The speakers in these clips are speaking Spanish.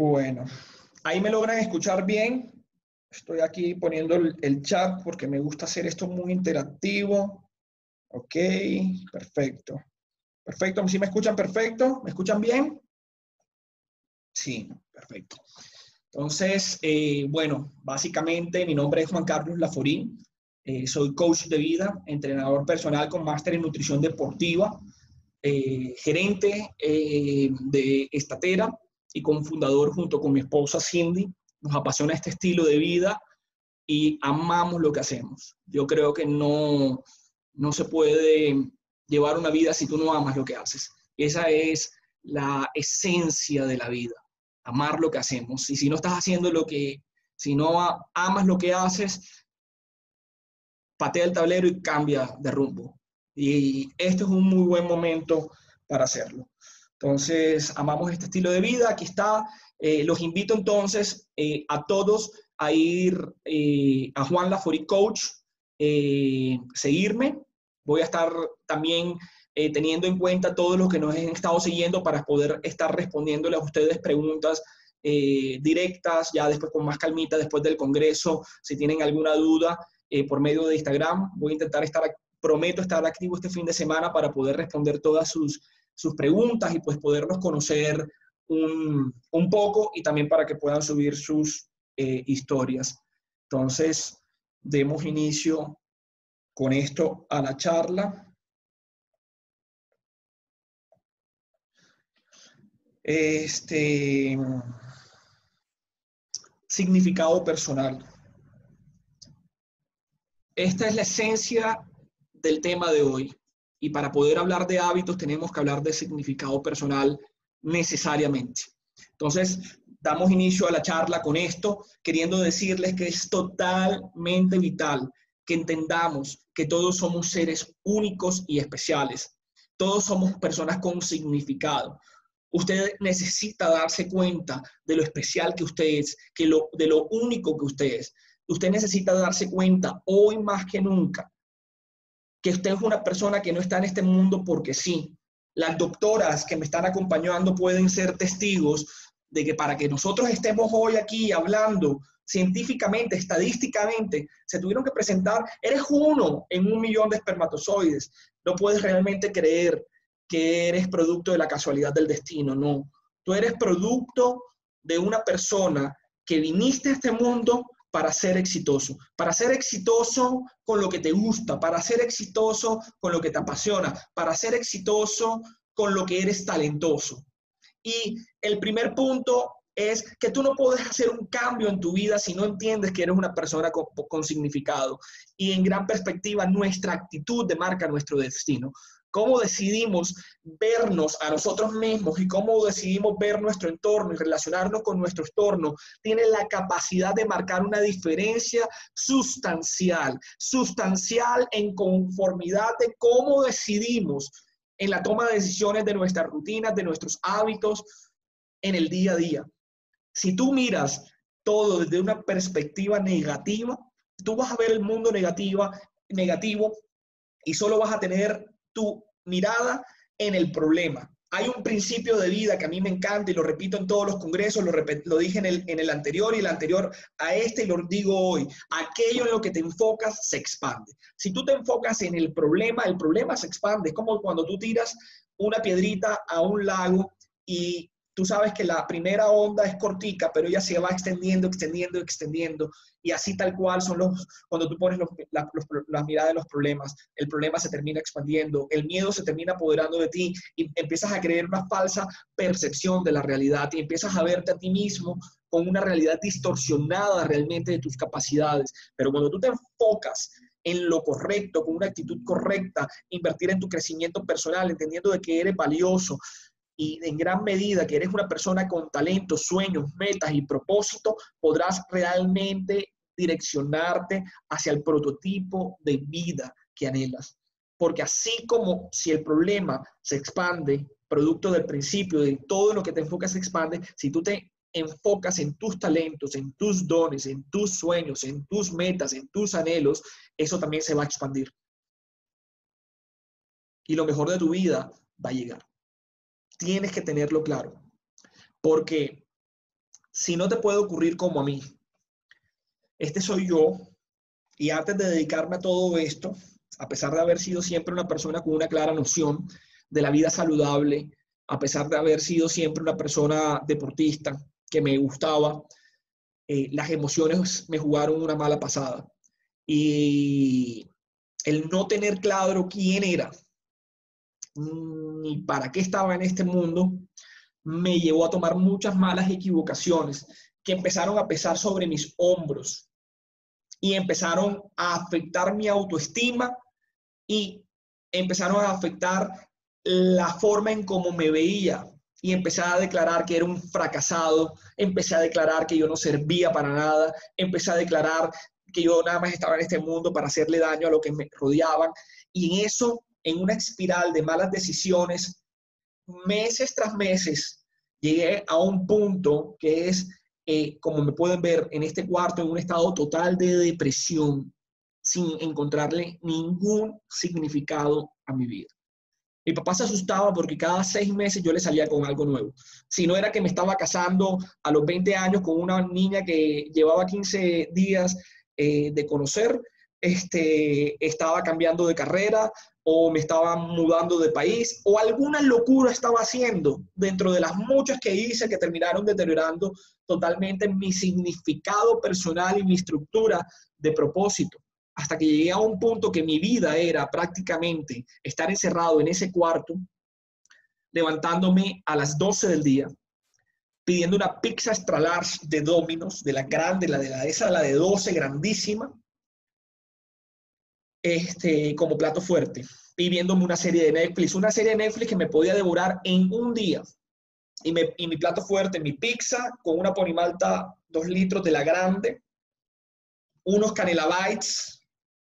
Bueno, ahí me logran escuchar bien. Estoy aquí poniendo el, chat porque me gusta hacer esto muy interactivo. Ok, perfecto. Perfecto, ¿sí me escuchan perfecto? ¿Me escuchan bien? Sí, perfecto. Entonces, eh, bueno, básicamente mi nombre es Juan Carlos Laforín. Eh, soy coach de vida, entrenador personal con máster en nutrición deportiva, eh, gerente de Estatera y cofundador junto con mi esposa Cindy. Nos apasiona este estilo de vida y amamos lo que hacemos. Yo creo que no, no se puede llevar una vida si tú no amas lo que haces. Esa es la esencia de la vida, amar lo que hacemos. Y si no estás haciendo lo que, si no amas lo que haces, patea el tablero y cambia de rumbo. Y este es un muy buen momento para hacerlo. Entonces, amamos este estilo de vida. Aquí está. Eh, los invito entonces eh, a todos a ir eh, a Juan Lafori Coach, seguirme. Voy a estar también teniendo en cuenta todos los que nos han estado siguiendo para poder estar respondiéndole a ustedes preguntas directas, ya después con más calmita, después del Congreso, si tienen alguna duda por medio de Instagram. Voy a intentar estar, prometo estar activo este fin de semana para poder responder todas sus sus preguntas y pues podernos conocer un, poco y también para que puedan subir sus eh, historias. Entonces, demos inicio con esto a la charla. Este significado personal. Esta es la esencia del tema de hoy. Y para poder hablar de hábitos tenemos que hablar de significado personal necesariamente. Entonces, damos inicio a la charla con esto, queriendo decirles que es totalmente vital que entendamos que todos somos seres únicos y especiales. Todos somos personas con significado. Usted necesita darse cuenta de lo especial que usted es, que lo, de lo único que usted es. Usted necesita darse cuenta hoy más que nunca que usted es una persona que no está en este mundo porque sí. Las doctoras que me están acompañando pueden ser testigos de que para que nosotros estemos hoy aquí hablando científicamente, estadísticamente, se tuvieron que presentar, eres uno en un millón de espermatozoides. No puedes realmente creer que eres producto de la casualidad del destino, no. Tú eres producto de una persona que viniste a este mundo para ser exitoso, para ser exitoso con lo que te gusta, para ser exitoso con lo que te apasiona, para ser exitoso con lo que eres talentoso. Y el primer punto es que tú no puedes hacer un cambio en tu vida si no entiendes que eres una persona con, significado. Y en gran perspectiva, nuestra actitud demarca nuestro destino cómo decidimos vernos a nosotros mismos y cómo decidimos ver nuestro entorno y relacionarnos con nuestro entorno, tiene la capacidad de marcar una diferencia sustancial, sustancial en conformidad de cómo decidimos en la toma de decisiones de nuestras rutinas, de nuestros hábitos en el día a día. Si tú miras todo desde una perspectiva negativa, tú vas a ver el mundo negativa, negativo y solo vas a tener tu mirada en el problema. Hay un principio de vida que a mí me encanta y lo repito en todos los congresos, lo, dije en el, en el anterior y el anterior a este y lo digo hoy. Aquello en lo que te enfocas se expande. Si tú te enfocas en el problema, el problema se expande. Es como cuando tú tiras una piedrita a un lago y tú sabes que la primera onda es cortica, pero ella se va extendiendo, extendiendo, extendiendo. Y así tal cual son los, cuando tú pones los, las miradas de los problemas, el problema se termina expandiendo, el miedo se termina apoderando de ti y empiezas a creer una falsa percepción de la realidad y empiezas a verte a ti mismo con una realidad distorsionada realmente de tus capacidades. Pero cuando tú te enfocas en lo correcto, con una actitud correcta, invertir en tu crecimiento personal, entendiendo de que eres valioso, y en gran medida que eres una persona con talento, sueños, metas y propósito, podrás realmente direccionarte hacia el prototipo de vida que anhelas. Porque así como si el problema se expande, producto del principio de todo lo que te enfocas se expande, si tú te enfocas en tus talentos, en tus dones, en tus sueños, en tus metas, en tus anhelos, eso también se va a expandir. Y lo mejor de tu vida va a llegar. Tienes que tenerlo claro. Porque si no te puede ocurrir como a mí. Este soy yo y antes de dedicarme a todo esto, a pesar de haber sido siempre una persona con una clara noción de la vida saludable, a pesar de haber sido siempre una persona deportista que me gustaba, eh, las emociones me jugaron una mala pasada. Y el no tener claro quién era ni para qué estaba en este mundo, me llevó a tomar muchas malas equivocaciones que empezaron a pesar sobre mis hombros y empezaron a afectar mi autoestima y empezaron a afectar la forma en cómo me veía y empecé a declarar que era un fracasado, empecé a declarar que yo no servía para nada, empecé a declarar que yo nada más estaba en este mundo para hacerle daño a lo que me rodeaban. Y en eso, en una espiral de malas decisiones, meses tras meses, llegué a un punto que es, eh, como me pueden ver en este cuarto, en un estado total de depresión, sin encontrarle ningún significado a mi vida. Mi papá se asustaba porque cada seis meses yo le salía con algo nuevo. Si no era que me estaba casando a los 20 años con una niña que llevaba 15 días eh, de conocer, este, estaba cambiando de carrera o me estaba mudando de país o alguna locura estaba haciendo dentro de las muchas que hice que terminaron deteriorando totalmente mi significado personal y mi estructura de propósito. Hasta que llegué a un punto que mi vida era prácticamente estar encerrado en ese cuarto, levantándome a las 12 del día, pidiendo una pizza extra large de Domino's, de la grande, la de la esa, la de 12, grandísima, este, como plato fuerte, pidiéndome una serie de Netflix, una serie de Netflix que me podía devorar en un día. Y, y mi plato fuerte, mi pizza con una ponimalta, dos litros de la grande, unos canela bites,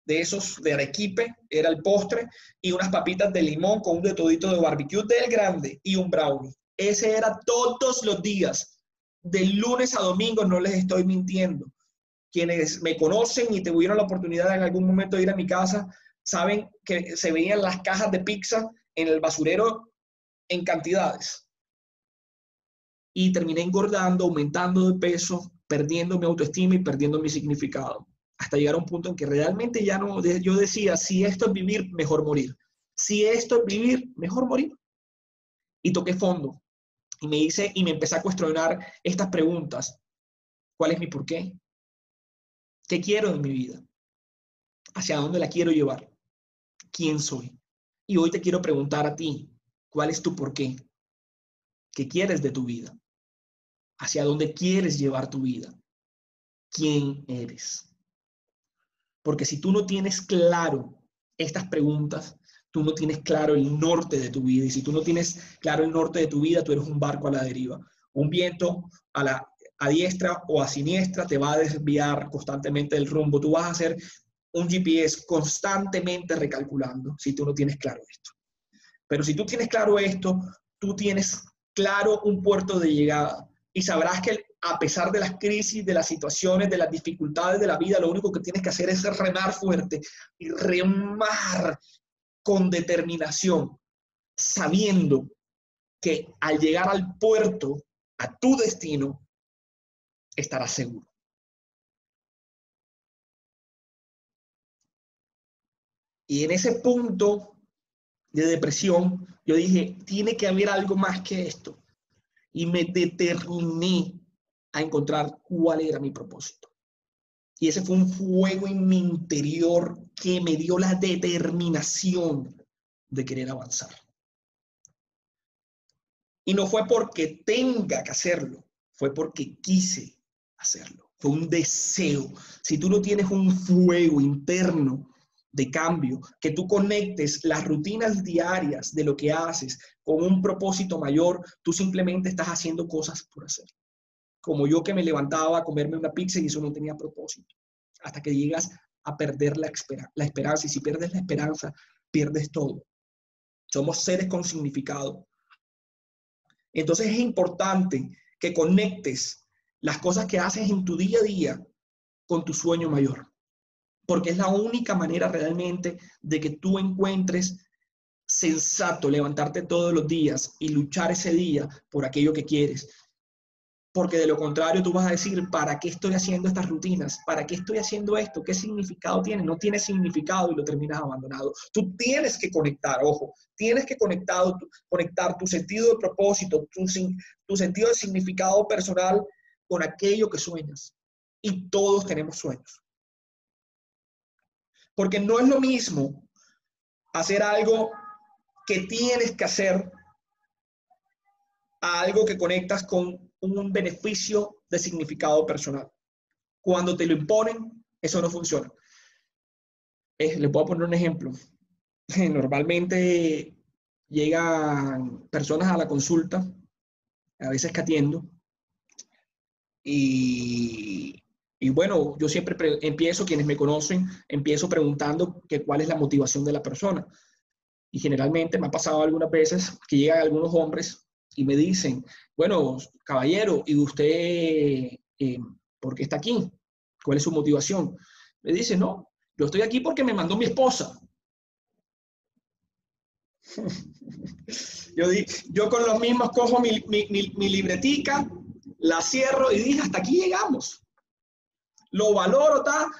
de esos de Arequipe, era el postre, y unas papitas de limón con un de todito de barbecue del grande y un brownie. Ese era todos los días, de lunes a domingo, no les estoy mintiendo. Quienes me conocen y tuvieron la oportunidad en algún momento de ir a mi casa, saben que se veían las cajas de pizza en el basurero en cantidades. Y terminé engordando, aumentando de peso, perdiendo mi autoestima y perdiendo mi significado hasta llegar a un punto en que realmente ya no, yo decía, si esto es vivir, mejor morir. Si esto es vivir, mejor morir. Y toqué fondo. Y me hice, y me empecé a cuestionar estas preguntas. ¿Cuál es mi porqué? ¿Qué quiero en mi vida? ¿Hacia dónde la quiero llevar? ¿Quién soy? Y hoy te quiero preguntar a ti, ¿cuál es tu porqué? ¿Qué quieres de tu vida? ¿Hacia dónde quieres llevar tu vida? ¿Quién eres? Porque si tú no tienes claro estas preguntas, tú no tienes claro el norte de tu vida. Y si tú no tienes claro el norte de tu vida, tú eres un barco a la deriva. Un viento a la a diestra o a siniestra te va a desviar constantemente del rumbo. Tú vas a hacer un GPS constantemente recalculando si tú no tienes claro esto. Pero si tú tienes claro esto, tú tienes claro un puerto de llegada y sabrás que a pesar de las crisis, de las situaciones, de las dificultades de la vida, lo único que tienes que hacer es remar fuerte y remar con determinación, sabiendo que al llegar al puerto, a tu destino, estarás seguro. Y en ese punto de depresión, yo dije, tiene que haber algo más que esto. Y me determiné a encontrar cuál era mi propósito. Y ese fue un fuego en mi interior que me dio la determinación de querer avanzar. Y no fue porque tenga que hacerlo, fue porque quise hacerlo. Fue un deseo. Si tú no tienes un fuego interno de cambio, que tú conectes las rutinas diarias de lo que haces con un propósito mayor, tú simplemente estás haciendo cosas por hacer como yo que me levantaba a comerme una pizza y eso no tenía propósito. Hasta que llegas a perder la, la esperanza. Y si pierdes la esperanza, pierdes todo. Somos seres con significado. Entonces es importante que conectes las cosas que haces en tu día a día con tu sueño mayor. Porque es la única manera realmente de que tú encuentres sensato levantarte todos los días y luchar ese día por aquello que quieres Porque de lo contrario tú vas a decir, ¿para qué estoy haciendo estas rutinas? ¿Para qué estoy haciendo esto? ¿Qué significado tiene? No tiene significado y lo terminas abandonado. Tú tienes que conectar, ojo, tienes que conectar, conectar tu sentido de propósito, tu, tu sentido de significado personal con aquello que sueñas. Y todos tenemos sueños. Porque no es lo mismo hacer algo que tienes que hacer a algo que conectas con un beneficio de significado personal. Cuando te lo imponen, eso no funciona. Eh, le puedo poner un ejemplo. Normalmente llegan personas a la consulta, a veces que atiendo, y, y bueno, yo siempre empiezo, quienes me conocen, empiezo preguntando que cuál es la motivación de la persona. Y generalmente me ha pasado algunas veces que llegan algunos hombres y me dicen, bueno, caballero, ¿y usted eh, por qué está aquí? ¿Cuál es su motivación? Me dice, no, yo estoy aquí porque me mandó mi esposa. yo, di, yo con los mismos cojo mi, mi, mi, libretica, la cierro y dije, hasta aquí llegamos. Lo valoro, está.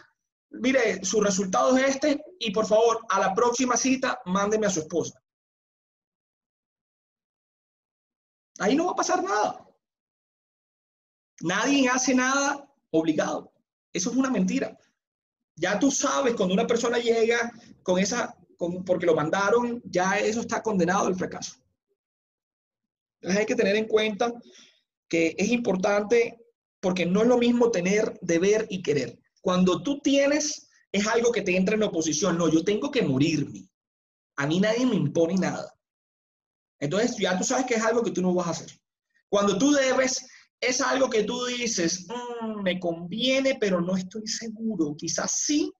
Mire, su resultado es este y por favor, a la próxima cita, mándeme a su esposa. Ahí no va a pasar nada. Nadie hace nada obligado. Eso es una mentira. Ya tú sabes, cuando una persona llega con esa, con, porque lo mandaron, ya eso está condenado al fracaso. Entonces hay que tener en cuenta que es importante porque no es lo mismo tener, deber y querer. Cuando tú tienes, es algo que te entra en oposición. No, yo tengo que morirme. A mí nadie me impone nada. Entonces ya tú sabes que es algo que tú no vas a hacer. Cuando tú debes, es algo que tú dices, mm, me conviene, pero no estoy seguro. Quizás sí,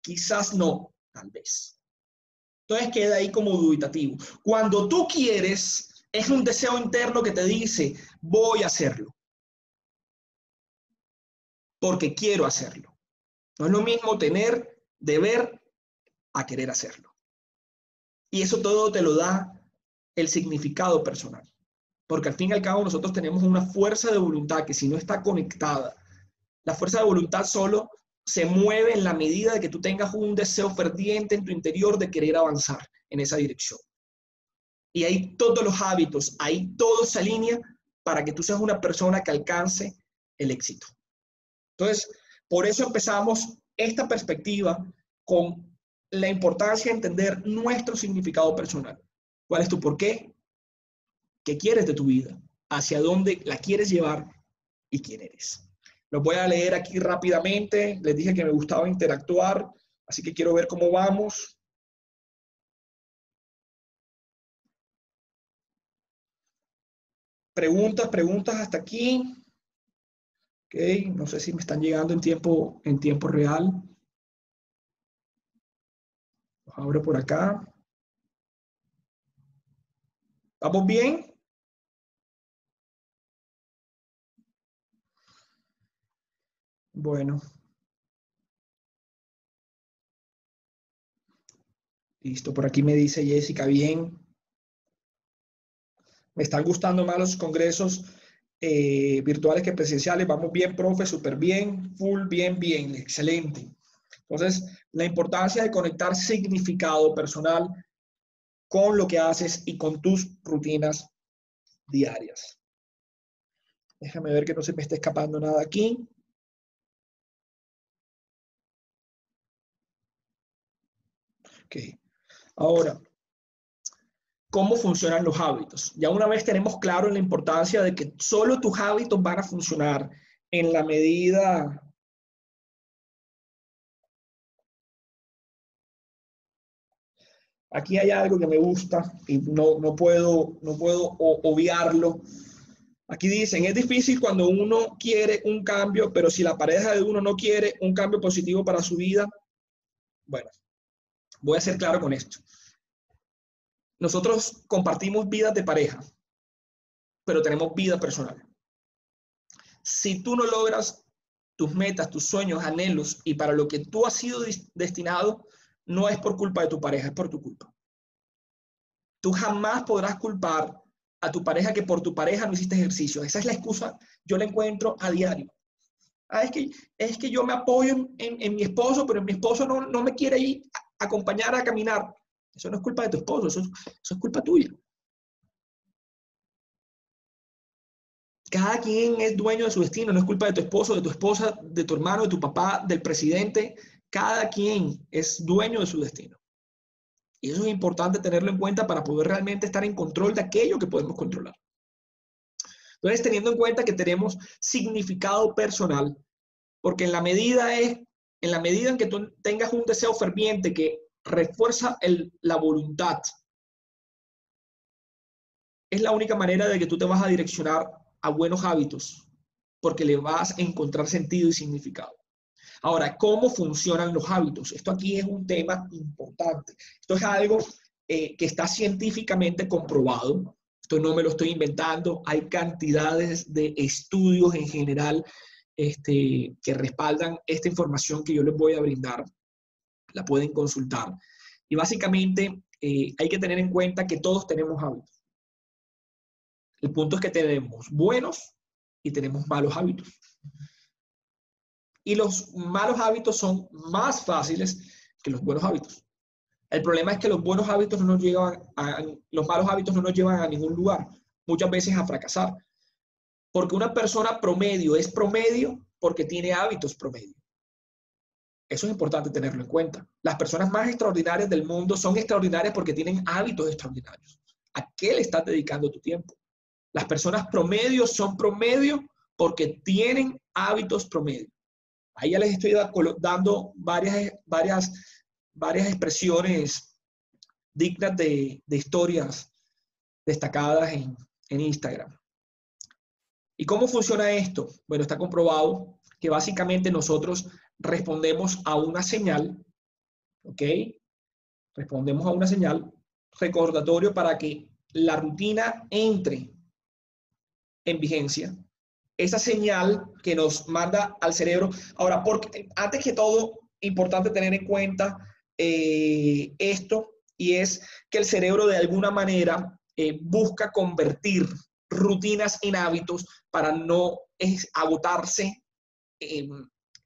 quizás no, tal vez. Entonces queda ahí como dubitativo. Cuando tú quieres, es un deseo interno que te dice, voy a hacerlo. Porque quiero hacerlo. No es lo mismo tener, deber, a querer hacerlo. Y eso todo te lo da el significado personal. Porque al fin y al cabo nosotros tenemos una fuerza de voluntad que si no está conectada, la fuerza de voluntad solo se mueve en la medida de que tú tengas un deseo ferviente en tu interior de querer avanzar en esa dirección. Y hay todos los hábitos, ahí todo se alinea para que tú seas una persona que alcance el éxito. Entonces, por eso empezamos esta perspectiva con la importancia de entender nuestro significado personal. ¿Cuál es tu por qué? ¿Qué quieres de tu vida? ¿Hacia dónde la quieres llevar? ¿Y quién eres? Los voy a leer aquí rápidamente. Les dije que me gustaba interactuar, así que quiero ver cómo vamos. Preguntas, preguntas hasta aquí. Ok, no sé si me están llegando en tiempo, en tiempo real. abro por acá. ¿Vamos bien? Bueno. Listo, por aquí me dice Jessica, bien. Me están gustando más los congresos eh, virtuales que presenciales. Vamos bien, profe, súper bien, full, bien, bien, excelente. Entonces, la importancia de conectar significado personal con lo que haces y con tus rutinas diarias. Déjame ver que no se me esté escapando nada aquí. Ok. Ahora, ¿cómo funcionan los hábitos? Ya una vez tenemos claro la importancia de que solo tus hábitos van a funcionar en la medida Aquí hay algo que me gusta y no, no, puedo, no puedo obviarlo. Aquí dicen, es difícil cuando uno quiere un cambio, pero si la pareja de uno no quiere un cambio positivo para su vida, bueno, voy a ser claro con esto. Nosotros compartimos vidas de pareja, pero tenemos vida personal. Si tú no logras tus metas, tus sueños, anhelos y para lo que tú has sido destinado, no es por culpa de tu pareja, es por tu culpa. Tú jamás podrás culpar a tu pareja que por tu pareja no hiciste ejercicio. Esa es la excusa, yo la encuentro a diario. Ah, es, que, es que yo me apoyo en, mi esposo, pero mi esposo no, no, me quiere ir a acompañar a caminar. Eso no es culpa de tu esposo, eso, es culpa tuya. Cada quien es dueño de su destino, no es culpa de tu esposo, de tu esposa, de tu hermano, de tu papá, del presidente. Cada quien es dueño de su destino. Y eso es importante tenerlo en cuenta para poder realmente estar en control de aquello que podemos controlar. Entonces, teniendo en cuenta que tenemos significado personal, porque en la medida en la medida en que tú tengas un deseo ferviente que refuerza la voluntad, es la única manera de que tú te vas a direccionar a buenos hábitos, porque le vas a encontrar sentido y significado. Ahora, ¿cómo funcionan los hábitos? Esto aquí es un tema importante. Esto es algo eh, que está científicamente comprobado. Esto no me lo estoy inventando. Hay cantidades de estudios en general este, que respaldan esta información que yo les voy a brindar. La pueden consultar. Y básicamente eh, hay que tener en cuenta que todos tenemos hábitos. El punto es que tenemos buenos y tenemos malos hábitos. Y los malos hábitos son más fáciles que los buenos hábitos. El problema es que los buenos hábitos no nos llevan a, los malos hábitos no nos llevan a ningún lugar, muchas veces a fracasar. Porque una persona promedio es promedio porque tiene hábitos promedio. Eso es importante tenerlo en cuenta. Las personas más extraordinarias del mundo son extraordinarias porque tienen hábitos extraordinarios. ¿A qué le estás dedicando tu tiempo? Las personas promedio son promedio porque tienen hábitos promedio. Ahí ya les estoy dando varias, varias, varias expresiones dignas de, historias destacadas en, en Instagram. ¿Y cómo funciona esto? Bueno, está comprobado que básicamente nosotros respondemos a una señal, ¿ok? Respondemos a una señal recordatorio para que la rutina entre en vigencia esa señal que nos manda al cerebro. Ahora, porque, antes que todo, importante tener en cuenta eh, esto, y es que el cerebro de alguna manera eh, busca convertir rutinas en hábitos para no agotarse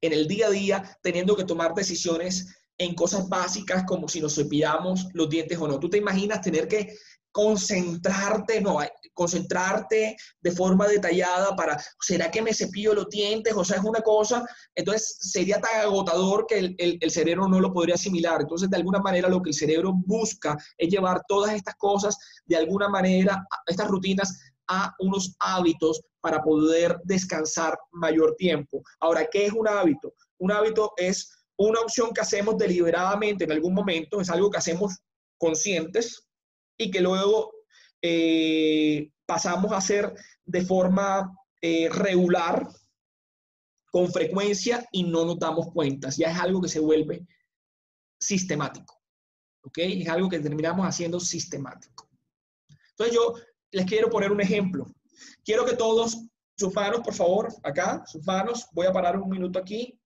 en el día a día, teniendo que tomar decisiones en cosas básicas como si nos cepillamos los dientes o no. ¿Tú te imaginas tener que concentrarte, no, concentrarte de forma detallada para, ¿será que me cepillo los dientes? O sea, es una cosa, entonces sería tan agotador que el, el, cerebro no lo podría asimilar. Entonces, de alguna manera, lo que el cerebro busca es llevar todas estas cosas, de alguna manera, estas rutinas a unos hábitos para poder descansar mayor tiempo. Ahora, ¿qué es un hábito? Un hábito es una opción que hacemos deliberadamente en algún momento, es algo que hacemos conscientes y que luego eh, pasamos a hacer de forma eh, regular, con frecuencia y no nos damos cuenta. Ya es algo que se vuelve sistemático. ¿Ok? Es algo que terminamos haciendo sistemático. Entonces yo les quiero poner un ejemplo. Quiero que todos, sus manos, por favor, acá, sus manos, voy a parar un minuto aquí.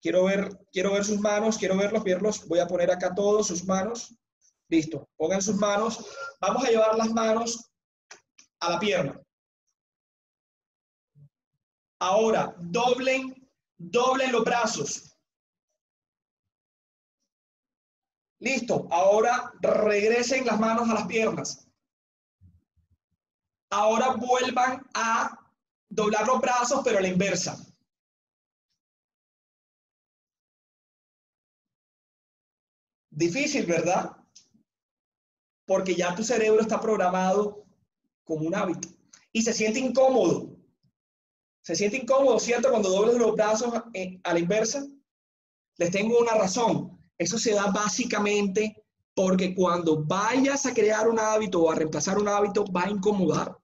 Quiero ver, quiero ver sus manos, quiero verlos, verlos. Voy a poner acá todos sus manos. Listo, pongan sus manos. Vamos a llevar las manos a la pierna. Ahora, doblen, doblen los brazos. Listo, ahora regresen las manos a las piernas. Ahora vuelvan a doblar los brazos, pero a la inversa. Difícil, ¿verdad? porque ya tu cerebro está programado como un hábito y se siente incómodo. Se siente incómodo, ¿cierto? Cuando dobles los brazos eh, a la inversa. Les tengo una razón. Eso se da básicamente porque cuando vayas a crear un hábito o a reemplazar un hábito, va a incomodar.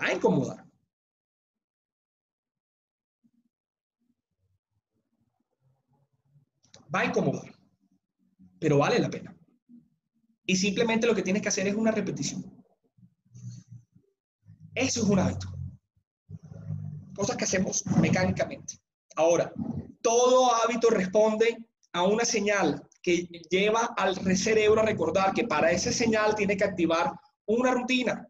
Va a incomodar. va a incomodar, pero vale la pena. Y simplemente lo que tienes que hacer es una repetición. Eso es un hábito. Cosas que hacemos mecánicamente. Ahora, todo hábito responde a una señal que lleva al cerebro a recordar que para esa señal tiene que activar una rutina.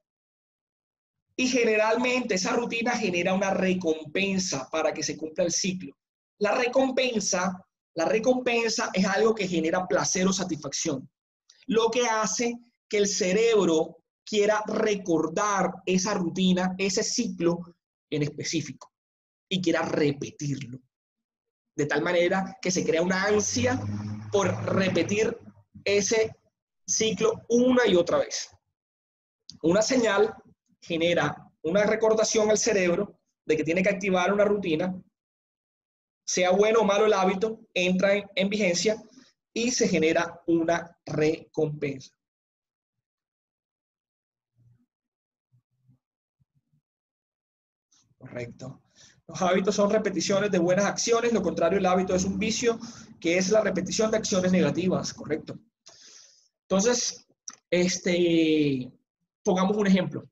Y generalmente esa rutina genera una recompensa para que se cumpla el ciclo. La recompensa, la recompensa es algo que genera placer o satisfacción, lo que hace que el cerebro quiera recordar esa rutina, ese ciclo en específico y quiera repetirlo. De tal manera que se crea una ansia por repetir ese ciclo una y otra vez. Una señal genera una recordación al cerebro de que tiene que activar una rutina, sea bueno o malo el hábito, entra en, vigencia y se genera una recompensa. Correcto. Los hábitos son repeticiones de buenas acciones, lo contrario, el hábito es un vicio, que es la repetición de acciones negativas, correcto. Entonces, este, pongamos un ejemplo.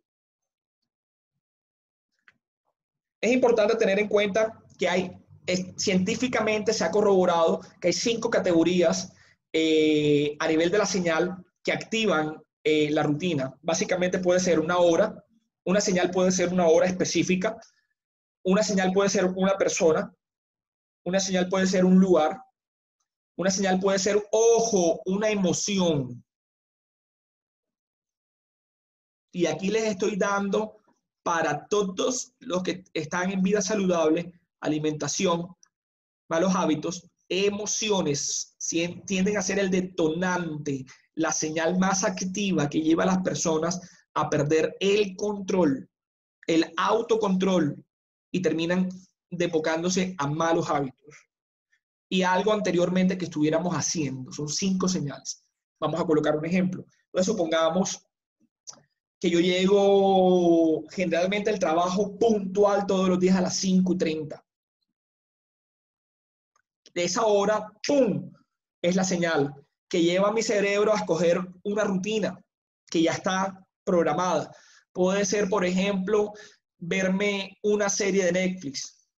Es importante tener en cuenta que hay, científicamente se ha corroborado que hay cinco categorías eh, a nivel de la señal que activan eh, la rutina. Básicamente puede ser una hora, una señal puede ser una hora específica, una señal puede ser una persona, una señal puede ser un lugar, una señal puede ser, ojo, una emoción. Y aquí les estoy dando para todos los que están en vida saludable, alimentación, malos hábitos, emociones tienden a ser el detonante, la señal más activa que lleva a las personas a perder el control, el autocontrol y terminan depocándose a malos hábitos. Y algo anteriormente que estuviéramos haciendo, son cinco señales. Vamos a colocar un ejemplo. Entonces, supongamos que yo llego generalmente al trabajo puntual todos los días a las 5 y 30. De esa hora, ¡pum! Es la señal que lleva a mi cerebro a escoger una rutina que ya está programada. Puede ser, por ejemplo, verme una serie de Netflix.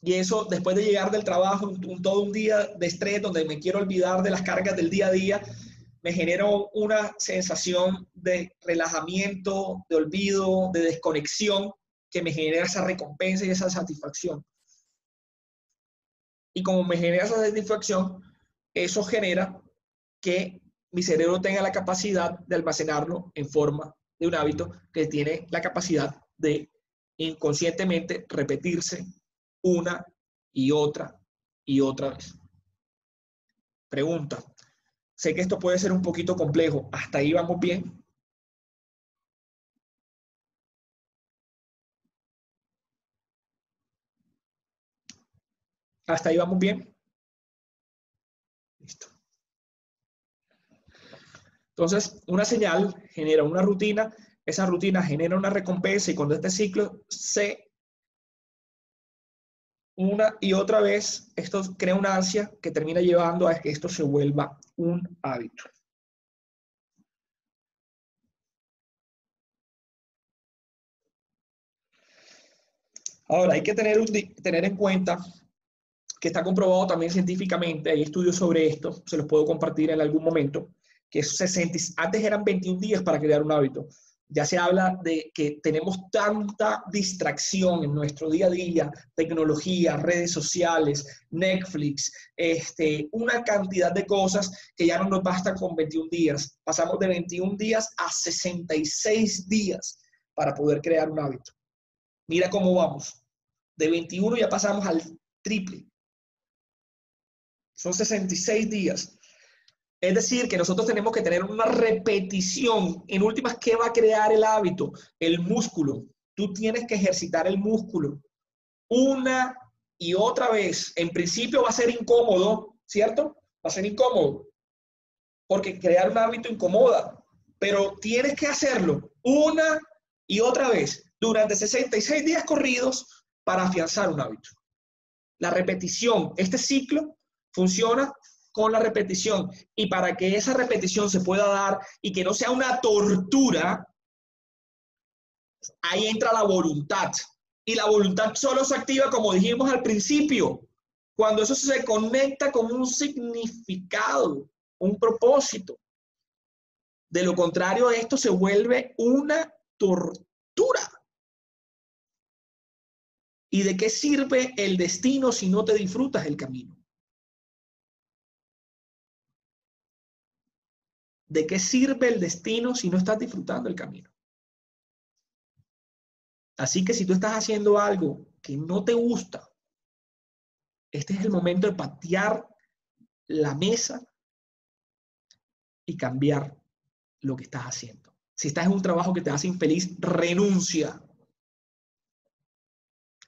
Y eso, después de llegar del trabajo, todo un día de estrés donde me quiero olvidar de las cargas del día a día, me genera una sensación de relajamiento, de olvido, de desconexión, que me genera esa recompensa y esa satisfacción. Y como me genera esa satisfacción, eso genera que mi cerebro tenga la capacidad de almacenarlo en forma de un hábito que tiene la capacidad de inconscientemente repetirse una y otra y otra vez. Pregunta. Sé que esto puede ser un poquito complejo. ¿Hasta ahí vamos bien? ¿Hasta ahí vamos bien? Listo. Entonces, una señal genera una rutina, esa rutina genera una recompensa y cuando este ciclo se una y otra vez, esto crea una ansia que termina llevando a que esto se vuelva un hábito. Ahora, hay que tener, tener en cuenta que está comprobado también científicamente, hay estudios sobre esto, se los puedo compartir en algún momento, que 60, antes eran 21 días para crear un hábito. Ya se habla de que tenemos tanta distracción en nuestro día a día, tecnología, redes sociales, Netflix, este, una cantidad de cosas que ya no nos basta con 21 días. Pasamos de 21 días a 66 días para poder crear un hábito. Mira cómo vamos. De 21 ya pasamos al triple. Son 66 días. Es decir, que nosotros tenemos que tener una repetición. En últimas, ¿qué va a crear el hábito? El músculo. Tú tienes que ejercitar el músculo una y otra vez. En principio va a ser incómodo, ¿cierto? Va a ser incómodo. Porque crear un hábito incomoda. Pero tienes que hacerlo una y otra vez durante 66 días corridos para afianzar un hábito. La repetición, este ciclo funciona con la repetición. Y para que esa repetición se pueda dar y que no sea una tortura, ahí entra la voluntad. Y la voluntad solo se activa, como dijimos al principio, Cuando eso se conecta con un significado, un propósito. De lo contrario, esto se vuelve una tortura. ¿Y de qué sirve el destino si no te disfrutas el camino? ¿De qué sirve el destino si no estás disfrutando el camino? Así que si tú estás haciendo algo que no te gusta, este es el momento de patear la mesa y cambiar lo que estás haciendo. Si estás en un trabajo que te hace infeliz, renuncia.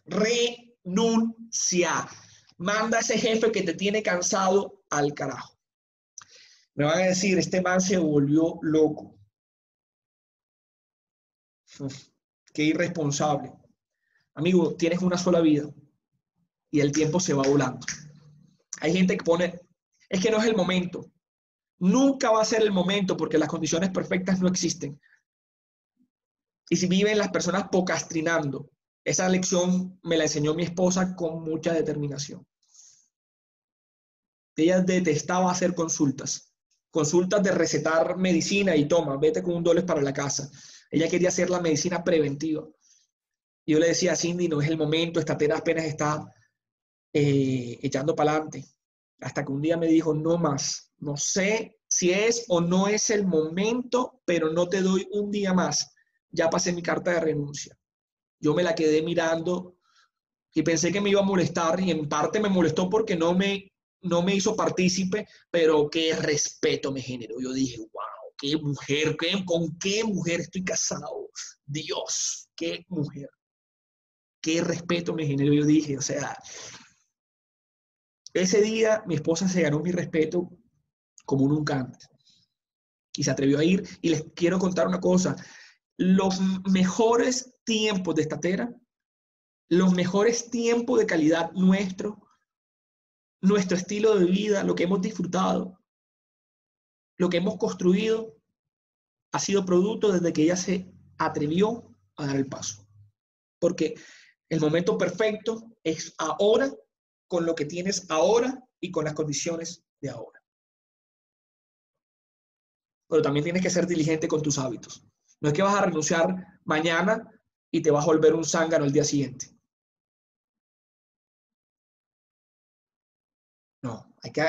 Renuncia. Manda a ese jefe que te tiene cansado al carajo. Me van a decir, este man se volvió loco. qué irresponsable. Amigo, tienes una sola vida y el tiempo se va volando. Hay gente que pone, es que no es el momento. Nunca va a ser el momento porque las condiciones perfectas no existen. Y si viven las personas pocastrinando, esa lección me la enseñó mi esposa con mucha determinación. Ella detestaba hacer consultas, consultas de recetar medicina y toma, vete con un dólar para la casa. Ella quería hacer la medicina preventiva. Yo le decía, Cindy, no es el momento, esta apenas está eh, echando para adelante. Hasta que un día me dijo, no más, no sé si es o no es el momento, pero no te doy un día más. Ya pasé mi carta de renuncia. Yo me la quedé mirando y pensé que me iba a molestar y en parte me molestó porque no me, no me hizo partícipe, pero qué respeto me generó. Yo dije, wow, qué mujer, qué, con qué mujer estoy casado. Dios, qué mujer. Qué respeto me generó. Yo dije, o sea, ese día mi esposa se ganó mi respeto como nunca antes. Y se atrevió a ir. Y les quiero contar una cosa. Los mejores tiempos de estatera, los mejores tiempos de calidad nuestro, nuestro estilo de vida, lo que hemos disfrutado, lo que hemos construido, ha sido producto desde que ella se atrevió a dar el paso. Porque el momento perfecto es ahora con lo que tienes ahora y con las condiciones de ahora. Pero también tienes que ser diligente con tus hábitos. No es que vas a renunciar mañana y te vas a volver un zángano el día siguiente. Hay que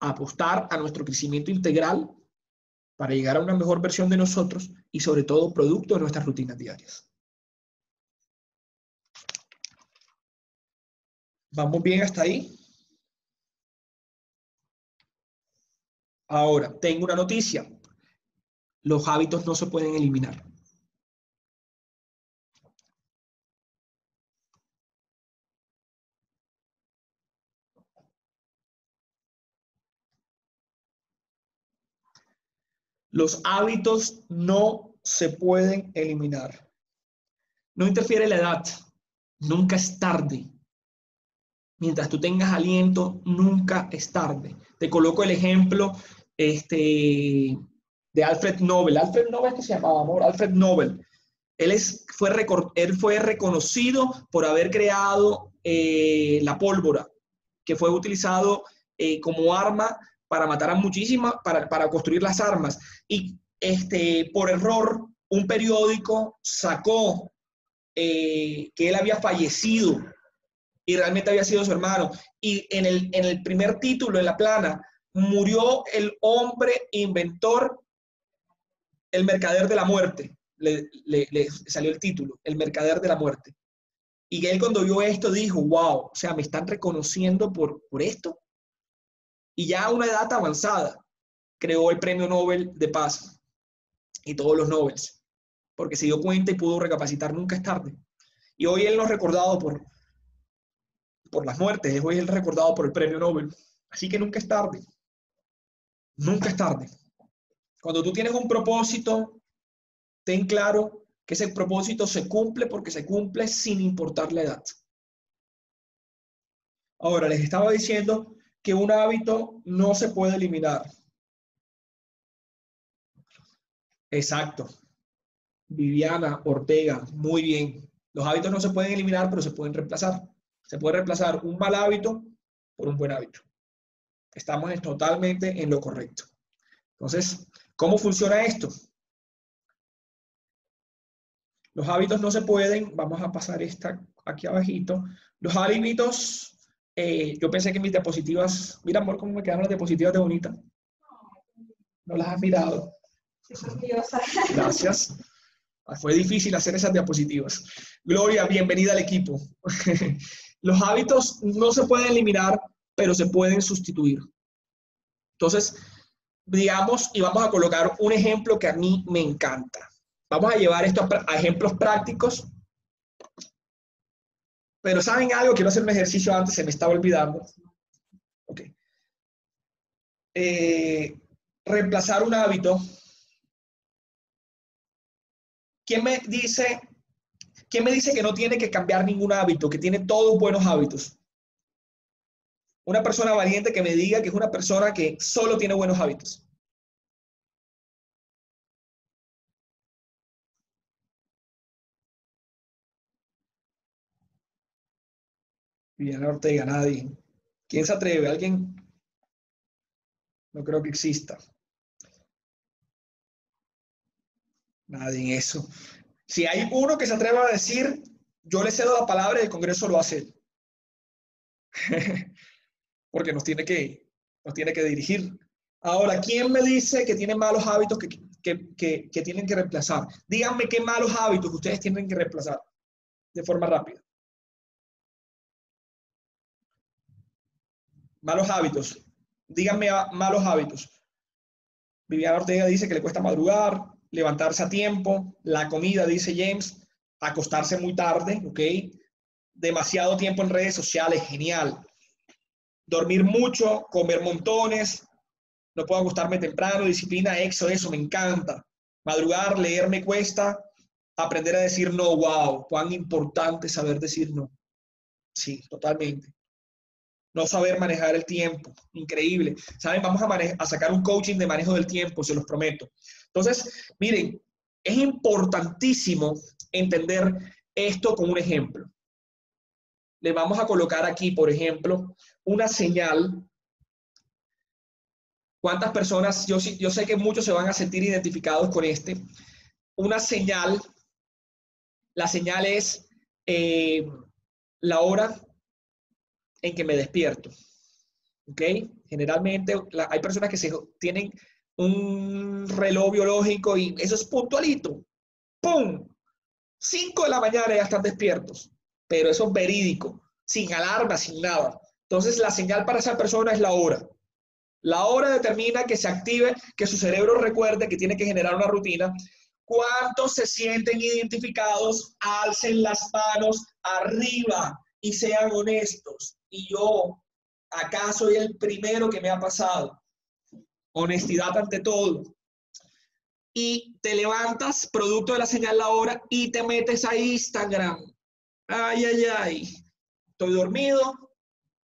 apostar a nuestro crecimiento integral para llegar a una mejor versión de nosotros y sobre todo producto de nuestras rutinas diarias. ¿Vamos bien hasta ahí? Ahora, tengo una noticia. Los hábitos no se pueden eliminar. Los hábitos no se pueden eliminar. No interfiere la edad. Nunca es tarde. Mientras tú tengas aliento, nunca es tarde. Te coloco el ejemplo este, de Alfred Nobel. Alfred Nobel, ¿qué se llamaba, amor? Alfred Nobel. Él, es, fue, él fue reconocido por haber creado eh, la pólvora, que fue utilizado eh, como arma para matar a muchísimas, para, para construir las armas. Y este, por error, un periódico sacó eh, que él había fallecido y realmente había sido su hermano. Y en el, en el primer título, en la plana, murió el hombre inventor, el mercader de la muerte. Le, salió el título, el mercader de la muerte. Y él cuando vio esto dijo, wow, o sea, me están reconociendo por, por esto. Y ya a una edad avanzada creó el premio Nobel de Paz y todos los Nobels, porque se dio cuenta y pudo recapacitar, nunca es tarde. Y hoy él no es recordado por, por las muertes, hoy es recordado por el premio Nobel. Así que nunca es tarde. Nunca es tarde. Cuando tú tienes un propósito, ten claro que ese propósito se cumple porque se cumple sin importar la edad. Ahora, les estaba diciendo que un hábito no se puede eliminar. Exacto. Viviana Ortega, muy bien. Los hábitos no se pueden eliminar, pero se pueden reemplazar. Se puede reemplazar un mal hábito por un buen hábito. Estamos totalmente en lo correcto. Entonces, ¿cómo funciona esto? Los hábitos no se pueden, vamos a pasar esta aquí abajito. Los hábitos, eh, yo pensé que mis diapositivas, mira amor, cómo me quedaron las diapositivas de bonita. No las has mirado. Gracias. Fue difícil hacer esas diapositivas. Gloria, bienvenida al equipo. Los hábitos no se pueden eliminar, pero se pueden sustituir. Entonces, digamos, y vamos a colocar un ejemplo que a mí me encanta. Vamos a llevar esto a, ejemplos prácticos. Pero ¿saben algo? Quiero hacer un ejercicio antes, se me estaba olvidando. Ok. Eh, reemplazar un hábito. ¿Quién me dice, quién me dice que no tiene que cambiar ningún hábito, que tiene todos buenos hábitos? Una persona valiente que me diga que es una persona que solo tiene buenos hábitos. Viviana Ortega, nadie. ¿Quién se atreve? ¿Alguien? No creo que exista. Nadie en eso. Si hay uno que se atreva a decir, yo le cedo la palabra y el Congreso lo hace. Porque nos tiene que, nos tiene que dirigir. Ahora, ¿quién me dice que tiene malos hábitos que, que, que tienen que reemplazar? Díganme qué malos hábitos ustedes tienen que reemplazar de forma rápida. Malos hábitos. Díganme malos hábitos. Viviana Ortega dice que le cuesta madrugar, levantarse a tiempo, la comida, dice James, acostarse muy tarde, ¿ok? Demasiado tiempo en redes sociales, genial. Dormir mucho, comer montones, no puedo acostarme temprano, disciplina, exo, eso me encanta. Madrugar, leer me cuesta, aprender a decir no, wow, cuán importante saber decir no. Sí, totalmente no saber manejar el tiempo. Increíble. ¿Saben? Vamos a, sacar un coaching de manejo del tiempo, se los prometo. Entonces, miren, es importantísimo entender esto con un ejemplo. Le vamos a colocar aquí, por ejemplo, una señal. ¿Cuántas personas? Yo, yo sé que muchos se van a sentir identificados con este. Una señal. La señal es eh, la hora en que me despierto. ¿Ok? Generalmente hay personas que se, tienen un reloj biológico y eso es puntualito. ¡Pum! 5 de la mañana ya están despiertos. Pero eso es verídico, sin alarma, sin nada. Entonces la señal para esa persona es la hora. La hora determina que se active, que su cerebro recuerde que tiene que generar una rutina. ¿Cuántos se sienten identificados? Alcen las manos arriba y sean honestos. Y yo, acá soy el primero que me ha pasado. Honestidad ante todo. Y te levantas, producto de la señal la hora, y te metes a Instagram. Ay, ay, ay. Estoy dormido.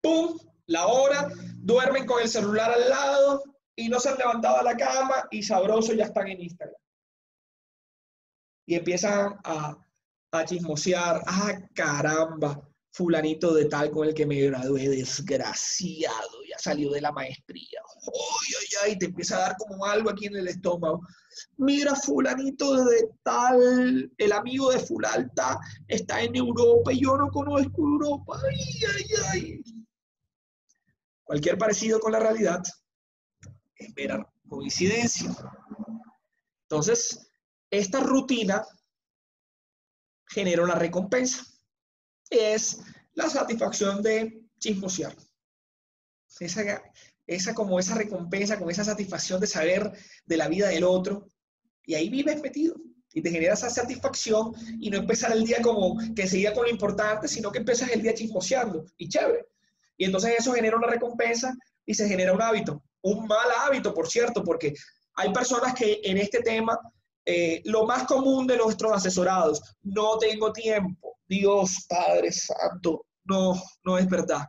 ¡Pum! La hora. Duermen con el celular al lado y no se han levantado a la cama y sabroso ya están en Instagram. Y empiezan a, a chismosear. ¡Ah, caramba! Fulanito de tal con el que me gradué, desgraciado, ya salió de la maestría. Ay, ay, ay, te empieza a dar como algo aquí en el estómago. Mira, fulanito de tal, el amigo de fulalta está en Europa y yo no conozco Europa. Ay, ay, ay. Cualquier parecido con la realidad es mera coincidencia. Entonces, esta rutina genera una recompensa es la satisfacción de chismosear. Esa, esa como esa recompensa, con esa satisfacción de saber de la vida del otro. Y ahí vives metido. Y te genera esa satisfacción y no empezar el día como que seguía con lo importante, sino que empiezas el día chismoseando. Y chévere. Y entonces eso genera una recompensa y se genera un hábito. Un mal hábito, por cierto, porque hay personas que en este tema, eh, lo más común de nuestros asesorados, no tengo tiempo Dios Padre Santo, no, no es verdad.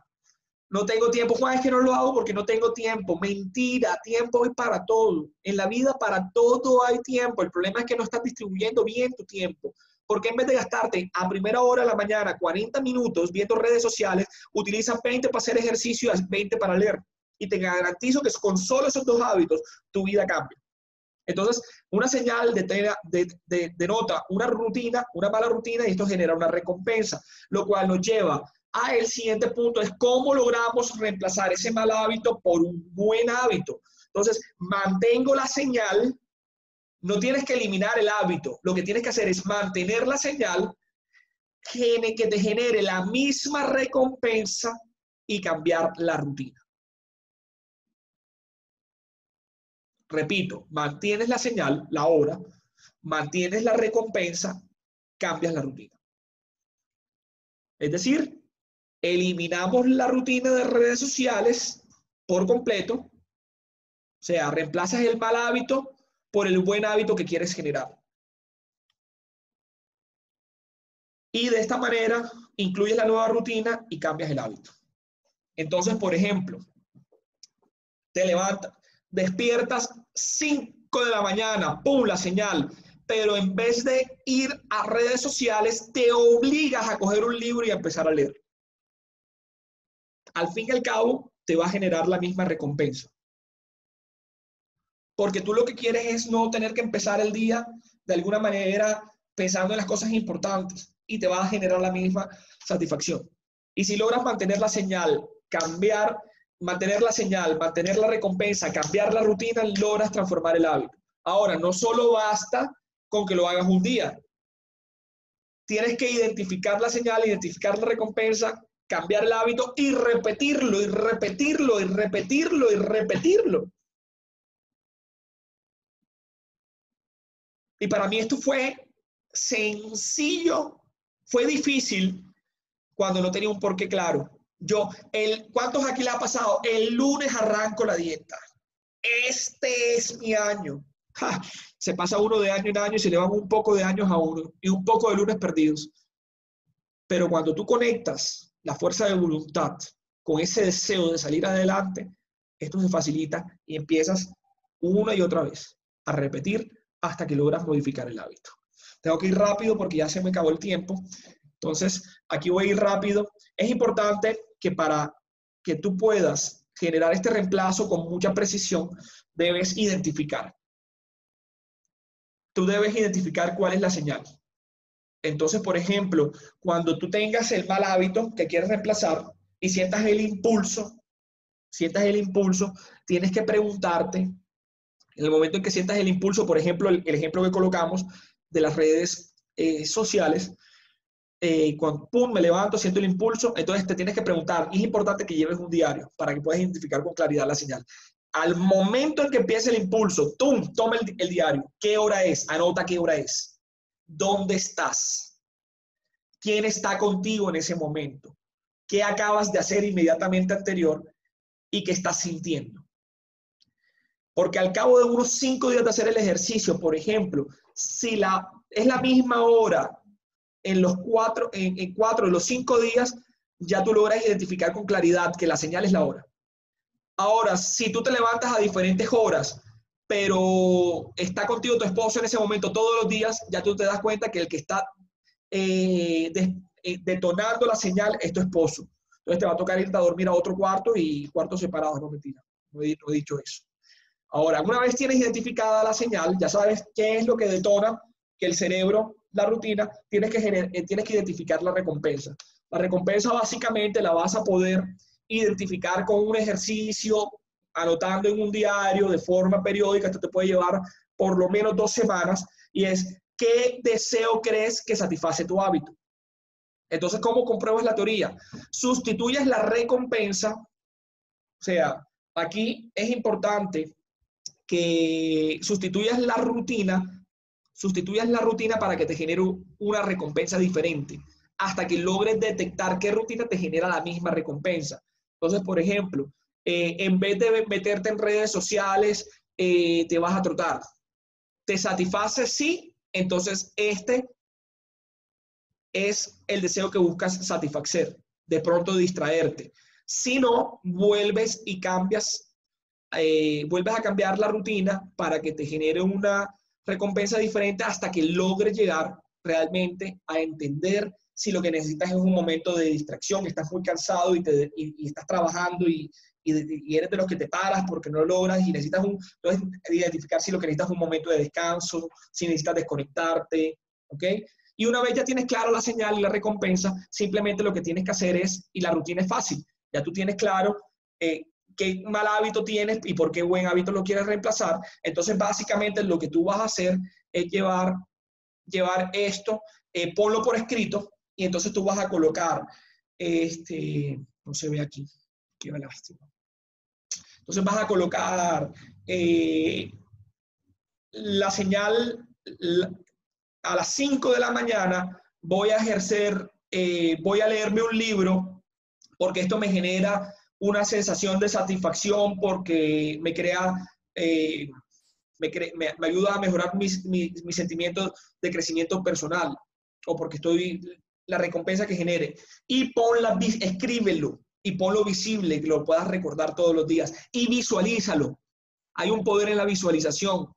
No tengo tiempo. Juan, es que no lo hago porque no tengo tiempo. Mentira, tiempo es para todo. En la vida para todo hay tiempo. El problema es que no estás distribuyendo bien tu tiempo. ¿Por qué en vez de gastarte a primera hora de la mañana 40 minutos viendo redes sociales, utilizas 20 para hacer ejercicio y 20 para leer? Y te garantizo que con solo esos dos hábitos tu vida cambia. Entonces, una señal denota una rutina, una mala rutina, y esto genera una recompensa, lo cual nos lleva a el siguiente punto, es cómo logramos reemplazar ese mal hábito por un buen hábito. Entonces, mantengo la señal, no tienes que eliminar el hábito, lo que tienes que hacer es mantener la señal que te genere la misma recompensa y cambiar la rutina. Repito, mantienes la señal, la hora, mantienes la recompensa, cambias la rutina. Es decir, eliminamos la rutina de redes sociales por completo, o sea, reemplazas el mal hábito por el buen hábito que quieres generar. Y de esta manera incluyes la nueva rutina y cambias el hábito. Entonces, por ejemplo, te levantas, despiertas 5 de la mañana, ¡pum! la señal. Pero en vez de ir a redes sociales, te obligas a coger un libro y a empezar a leer. Al fin y al cabo, te va a generar la misma recompensa. Porque tú lo que quieres es no tener que empezar el día de alguna manera pensando en las cosas importantes y te va a generar la misma satisfacción. Y si logras mantener la señal, cambiar mantener la señal, mantener la recompensa, cambiar la rutina, logras transformar el hábito. Ahora, no solo basta con que lo hagas un día. Tienes que identificar la señal, identificar la recompensa, cambiar el hábito y repetirlo, y repetirlo, y repetirlo, y repetirlo. Y para mí esto fue sencillo, fue difícil cuando no tenía un porqué claro. Yo, el, ¿cuántos aquí le ha pasado? El lunes arranco la dieta. Este es mi año. se pasa uno de año en año y se le van un poco de años a uno y un poco de lunes perdidos. Pero cuando tú conectas la fuerza de voluntad con ese deseo de salir adelante, esto se facilita y empiezas una y otra vez a repetir hasta que logras modificar el hábito. Tengo que ir rápido porque ya se me acabó el tiempo. Entonces, aquí voy a ir rápido. Es importante que para que tú puedas generar este reemplazo con mucha precisión, debes identificar. Tú debes identificar cuál es la señal. Entonces, por ejemplo, cuando tú tengas el mal hábito que quieres reemplazar y sientas el impulso, sientas el impulso, tienes que preguntarte, en el momento en que sientas el impulso, por ejemplo, el, ejemplo que colocamos de las redes eh, sociales, eh, cuando pum, me levanto, siento el impulso, entonces te tienes que preguntar, es importante que lleves un diario para que puedas identificar con claridad la señal. Al momento en que empiece el impulso, tum, toma el, el diario. ¿Qué hora es? Anota qué hora es. ¿Dónde estás? ¿Quién está contigo en ese momento? ¿Qué acabas de hacer inmediatamente anterior y qué estás sintiendo? Porque al cabo de unos cinco días de hacer el ejercicio, por ejemplo, si la, es la misma hora en los cuatro, en, cuatro de los cinco días, ya tú logras identificar con claridad que la señal es la hora. Ahora, si tú te levantas a diferentes horas, pero está contigo tu esposo en ese momento todos los días, ya tú te das cuenta que el que está eh, eh, detonando la señal es tu esposo. Entonces te va a tocar irte a dormir a otro cuarto y cuartos separados, no mentira, no he, no he dicho eso. Ahora, una vez tienes identificada la señal, ya sabes qué es lo que detona que el cerebro la rutina, tienes que, eh, tienes que identificar la recompensa. La recompensa básicamente la vas a poder identificar con un ejercicio, anotando en un diario de forma periódica, esto te puede llevar por lo menos dos semanas, y es qué deseo crees que satisface tu hábito. Entonces, ¿cómo compruebas la teoría? Sustituyes la recompensa, o sea, aquí es importante que sustituyas la rutina sustituyas la rutina para que te genere una recompensa diferente, hasta que logres detectar qué rutina te genera la misma recompensa. Entonces, por ejemplo, eh, en vez de meterte en redes sociales, eh, te vas a trotar. ¿Te satisface? Sí. Entonces, este es el deseo que buscas satisfacer, de pronto distraerte. Si no, vuelves y cambias, eh, vuelves a cambiar la rutina para que te genere una recompensa diferente hasta que logres llegar realmente a entender si lo que necesitas es un momento de distracción, estás muy cansado y, te, estás trabajando y, eres de los que te paras porque no lo logras y necesitas un, identificar si lo que necesitas es un momento de descanso, si necesitas desconectarte, ¿ok? Y una vez ya tienes claro la señal y la recompensa, simplemente lo que tienes que hacer es, y la rutina es fácil, ya tú tienes claro eh, qué mal hábito tienes y por qué buen hábito lo quieres reemplazar. Entonces, básicamente lo que tú vas a hacer es llevar, llevar esto, eh, ponlo por escrito y entonces tú vas a colocar, este, no se ve aquí, qué lástima. Entonces vas a colocar eh, la señal a las 5 de la mañana, voy a ejercer, eh, voy a leerme un libro, porque esto me genera una sensación de satisfacción, porque me crea, eh, me, ayuda a mejorar mis, mis, mis sentimientos de crecimiento personal, o porque estoy, la recompensa que genere. Y ponla, escríbelo, y ponlo visible, que lo puedas recordar todos los días y visualízalo. Hay un poder en la visualización.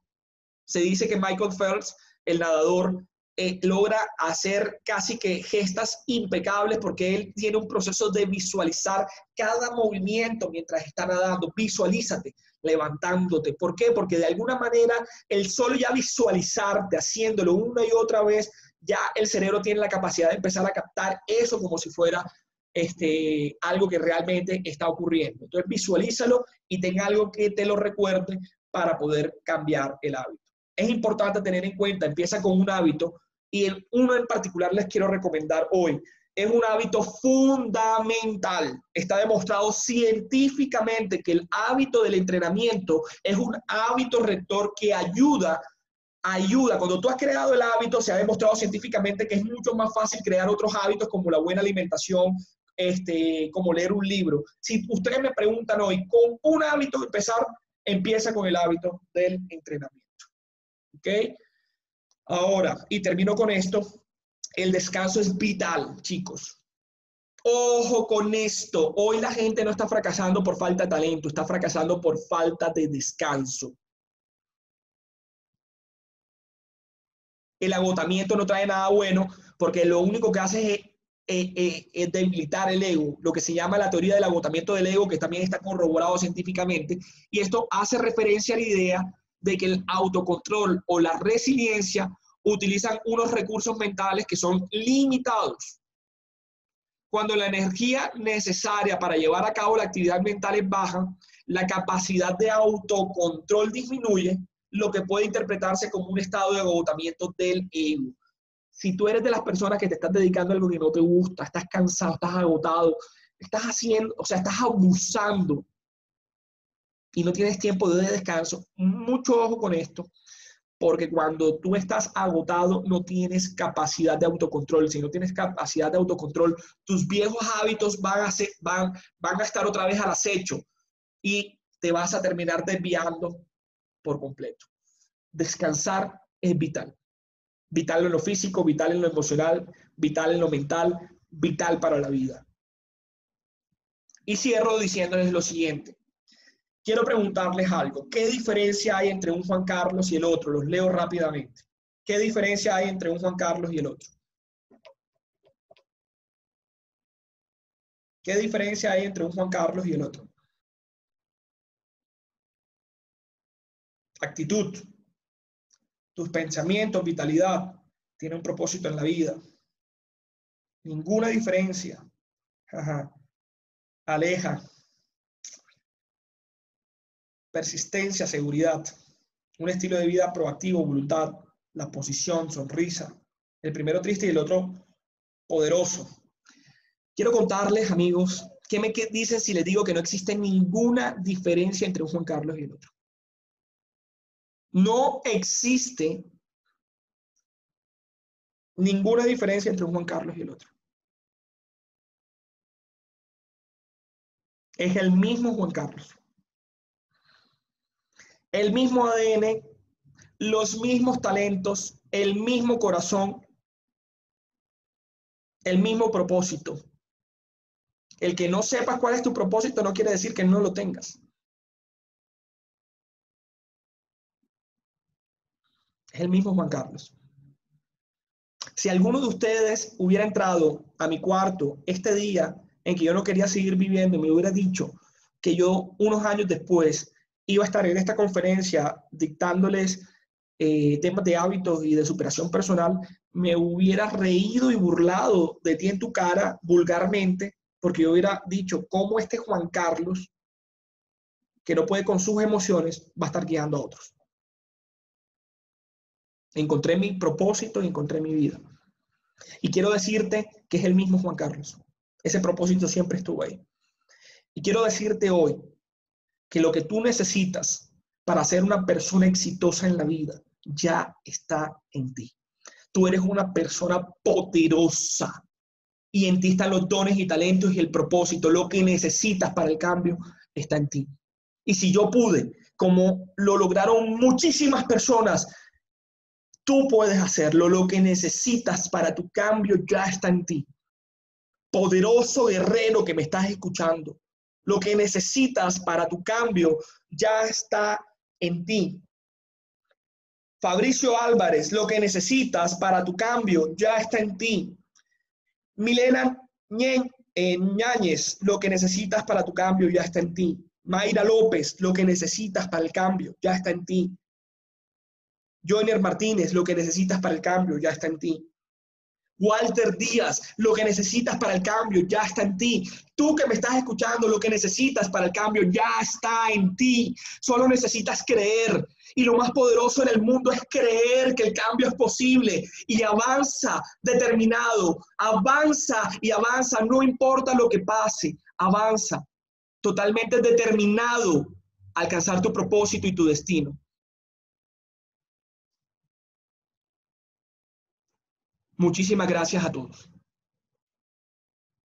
Se dice que Michael Phelps, el nadador, eh, logra hacer casi que gestas impecables porque él tiene un proceso de visualizar cada movimiento mientras está nadando. Visualízate levantándote. ¿Por qué? Porque de alguna manera el solo ya visualizarte haciéndolo una y otra vez, ya el cerebro tiene la capacidad de empezar a captar eso como si fuera este, algo que realmente está ocurriendo. Entonces visualízalo y tenga algo que te lo recuerde para poder cambiar el hábito. Es importante tener en cuenta, empieza con un hábito y el uno en particular les quiero recomendar hoy. Es un hábito fundamental. Está demostrado científicamente que el hábito del entrenamiento es un hábito rector que ayuda ayuda. Cuando tú has creado el hábito, se ha demostrado científicamente que es mucho más fácil crear otros hábitos como la buena alimentación, este, como leer un libro. Si ustedes me preguntan hoy, con un hábito empezar, empieza con el hábito del entrenamiento. ¿Ok? Ahora, y termino con esto, el descanso es vital, chicos. Ojo con esto, hoy la gente no está fracasando por falta de talento, está fracasando por falta de descanso. El agotamiento no trae nada bueno porque lo único que hace es eh, eh, es debilitar el ego, lo que se llama la teoría del agotamiento del ego, que también está corroborado científicamente, y esto hace referencia a la idea de que el autocontrol o la resiliencia utilizan unos recursos mentales que son limitados. Cuando la energía necesaria para llevar a cabo la actividad mental es baja, la capacidad de autocontrol disminuye, lo que puede interpretarse como un estado de agotamiento del ego si tú eres de las personas que te estás dedicando a algo que no te gusta, estás cansado, estás agotado, estás haciendo, o sea, estás abusando y no tienes tiempo de descanso, mucho ojo con esto, porque cuando tú estás agotado no tienes capacidad de autocontrol. Si no tienes capacidad de autocontrol, tus viejos hábitos van a, van, van a estar otra vez al acecho y te vas a terminar desviando por completo. Descansar es vital. Vital en lo físico, vital en lo emocional, vital en lo mental, vital para la vida. Y cierro diciéndoles lo siguiente. Quiero preguntarles algo. ¿Qué diferencia hay entre un Juan Carlos y el otro? Los leo rápidamente. ¿Qué diferencia hay entre un Juan Carlos y el otro? ¿Qué diferencia hay entre un Juan Carlos y el otro? Actitud tus pensamientos, vitalidad, tiene un propósito en la vida. Ninguna diferencia. Aleja. Persistencia, seguridad. Un estilo de vida proactivo, voluntad, la posición, sonrisa. El primero triste y el otro poderoso. Quiero contarles, amigos, ¿qué me dicen si les digo que no existe ninguna diferencia entre un Juan Carlos y el otro? No existe ninguna diferencia entre un Juan Carlos y el otro. Es el mismo Juan Carlos. El mismo ADN, los mismos talentos, el mismo corazón, el mismo propósito. El que no sepas cuál es tu propósito no quiere decir que no lo tengas. Es el mismo Juan Carlos. Si alguno de ustedes hubiera entrado a mi cuarto este día en que yo no quería seguir viviendo me hubiera dicho que yo unos años después iba a estar en esta conferencia dictándoles eh, temas de hábitos y de superación personal, me hubiera reído y burlado de ti en tu cara vulgarmente, porque yo hubiera dicho cómo este Juan Carlos, que no puede con sus emociones, va a estar guiando a otros. Encontré mi propósito y encontré mi vida. Y quiero decirte que es el mismo Juan Carlos. Ese propósito siempre estuvo ahí. Y quiero decirte hoy que lo que tú necesitas para ser una persona exitosa en la vida ya está en ti. Tú eres una persona poderosa y en ti están los dones y talentos y el propósito. Lo que necesitas para el cambio está en ti. Y si yo pude, como lo lograron muchísimas personas, tú puedes hacerlo. Lo que necesitas para tu cambio ya está en ti. Poderoso guerrero que me estás escuchando. Lo que necesitas para tu cambio ya está en ti. Fabricio Álvarez, lo que necesitas para tu cambio ya está en ti. Milena eh, Ñáñez, lo que necesitas para tu cambio ya está en ti. Mayra López, lo que necesitas para el cambio ya está en ti. Joiner Martínez, lo que necesitas para el cambio ya está en ti. Walter Díaz, lo que necesitas para el cambio ya está en ti. Tú que me estás escuchando, lo que necesitas para el cambio ya está en ti. Solo necesitas creer. Y lo más poderoso en el mundo es creer que el cambio es posible. Y avanza determinado, avanza y avanza, no importa lo que pase, avanza. Totalmente determinado a alcanzar tu propósito y tu destino. Muchísimas gracias a todos.